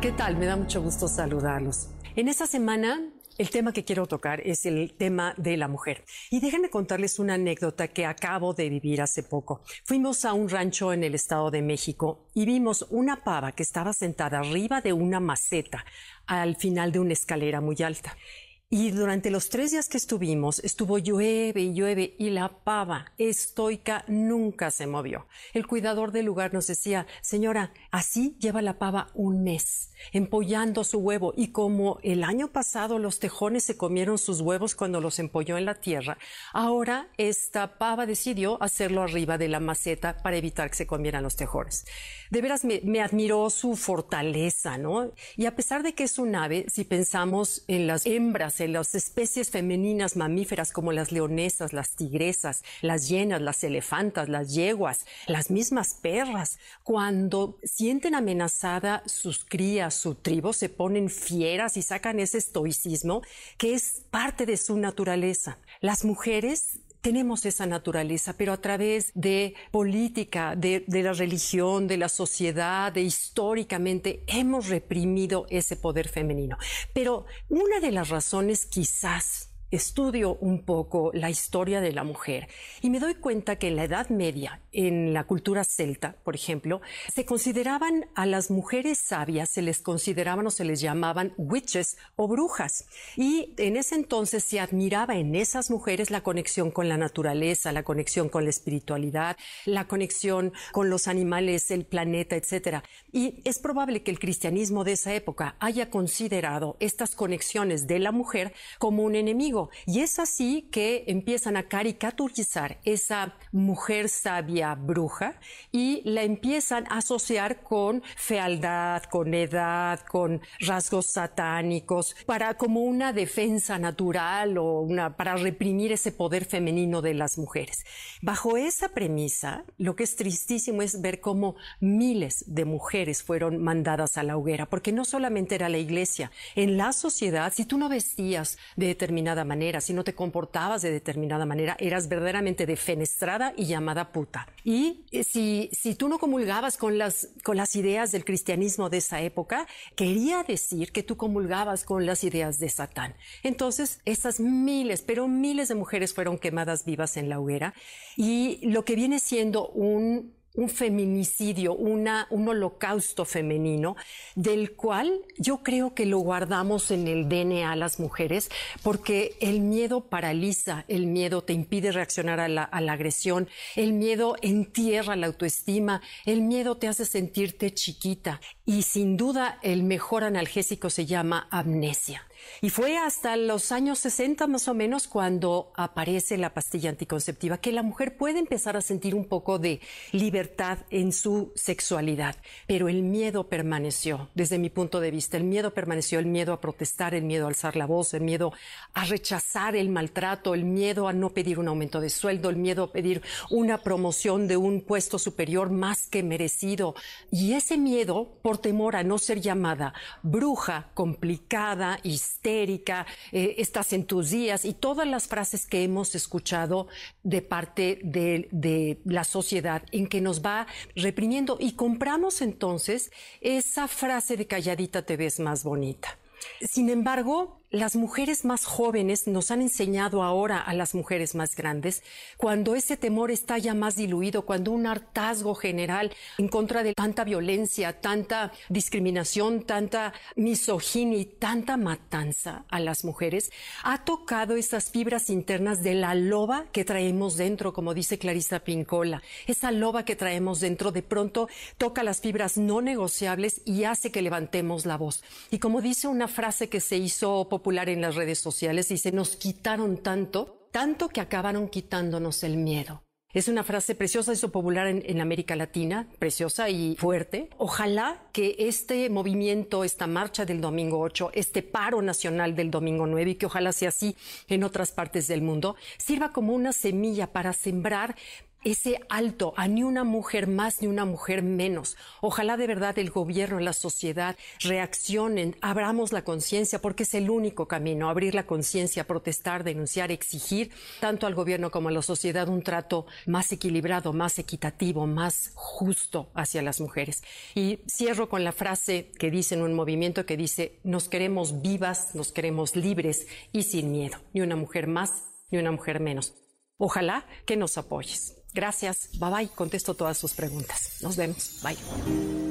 ¿Qué tal? Me da mucho gusto saludarlos. En esta semana el tema que quiero tocar es el tema de la mujer. Y déjenme contarles una anécdota que acabo de vivir hace poco. Fuimos a un rancho en el Estado de México y vimos una pava que estaba sentada arriba de una maceta al final de una escalera muy alta. Y durante los tres días que estuvimos, estuvo llueve y llueve y la pava estoica nunca se movió. El cuidador del lugar nos decía, señora, así lleva la pava un mes, empollando su huevo. Y como el año pasado los tejones se comieron sus huevos cuando los empolló en la tierra, ahora esta pava decidió hacerlo arriba de la maceta para evitar que se comieran los tejones. De veras me, me admiró su fortaleza, ¿no? Y a pesar de que es un ave, si pensamos en las hembras, las especies femeninas mamíferas como las leonesas, las tigresas, las hienas, las elefantas, las yeguas, las mismas perras, cuando sienten amenazada sus crías, su tribu, se ponen fieras y sacan ese estoicismo que es parte de su naturaleza. Las mujeres tenemos esa naturaleza, pero a través de política, de, la religión, de la sociedad, de históricamente hemos reprimido ese poder femenino. Pero una de las razones quizás estudio un poco la historia de la mujer y me doy cuenta que en la Edad Media, en la cultura celta, por ejemplo, se consideraban a las mujeres sabias, se les consideraban o se les llamaban witches o brujas. Y en ese entonces se admiraba en esas mujeres la conexión con la naturaleza, la conexión con la espiritualidad, la conexión con los animales, el planeta, etc. Y es probable que el cristianismo de esa época haya considerado estas conexiones de la mujer como un enemigo y es así que empiezan a caricaturizar esa mujer sabia bruja y la empiezan a asociar con fealdad, con edad, con rasgos satánicos, para como una defensa natural o una, para reprimir ese poder femenino de las mujeres. Bajo esa premisa, lo que es tristísimo es ver cómo miles de mujeres fueron mandadas a la hoguera, porque no solamente era la iglesia, en la sociedad, si tú no vestías de determinada manera, si no te comportabas de determinada manera, eras verdaderamente defenestrada y llamada puta. Y eh, si, si tú no comulgabas con las, con las ideas del cristianismo de esa época, quería decir que tú comulgabas con las ideas de Satán. Entonces, esas miles, pero miles de mujeres fueron quemadas vivas en la hoguera y lo que viene siendo un un feminicidio, una, un holocausto femenino, del cual yo creo que lo guardamos en el DNA las mujeres, porque el miedo paraliza, el miedo te impide reaccionar a la, a la agresión, el miedo entierra la autoestima, el miedo te hace sentirte chiquita y sin duda el mejor analgésico se llama amnesia. Y fue hasta los años 60 más o menos cuando aparece la pastilla anticonceptiva que la mujer puede empezar a sentir un poco de libertad en su sexualidad. Pero el miedo permaneció, desde mi punto de vista. El miedo permaneció, el miedo a protestar, el miedo a alzar la voz, el miedo a rechazar el maltrato, el miedo a no pedir un aumento de sueldo, el miedo a pedir una promoción de un puesto superior más que merecido. Y ese miedo, por temor a no ser llamada bruja, complicada, y histérica, eh, estás en tus días y todas las frases que hemos escuchado de parte de, de la sociedad en que nos va reprimiendo y compramos entonces esa frase de calladita te ves más bonita. Sin embargo, las mujeres más jóvenes nos han enseñado ahora a las mujeres más grandes, cuando ese temor está ya más diluido, cuando un hartazgo general en contra de tanta violencia, tanta discriminación, tanta misoginia y tanta matanza a las mujeres, ha tocado esas fibras internas de la loba que traemos dentro, como dice Clarisa Pincola. Esa loba que traemos dentro de pronto toca las fibras no negociables y hace que levantemos la voz. Y como dice una frase que se hizo popular en las redes sociales se nos quitaron tanto, tanto que acabaron quitándonos el miedo. Es una frase preciosa, eso popular en, en, América Latina, preciosa y fuerte. Ojalá que este movimiento, esta marcha del domingo 8, este paro nacional del domingo 9, y que ojalá sea así en otras partes del mundo, sirva como una semilla para sembrar ese alto a ni una mujer más ni una mujer menos. Ojalá de verdad el gobierno, la sociedad reaccionen, abramos la conciencia porque es el único camino, abrir la conciencia, protestar, denunciar, exigir tanto al gobierno como a la sociedad un trato más equilibrado, más equitativo, más justo hacia las mujeres. Y cierro con la frase que dice en un movimiento que dice, nos queremos vivas, nos queremos libres y sin miedo, ni una mujer más ni una mujer menos. Ojalá que nos apoyes. Gracias. Bye bye. Contesto todas sus preguntas. Nos vemos. Bye.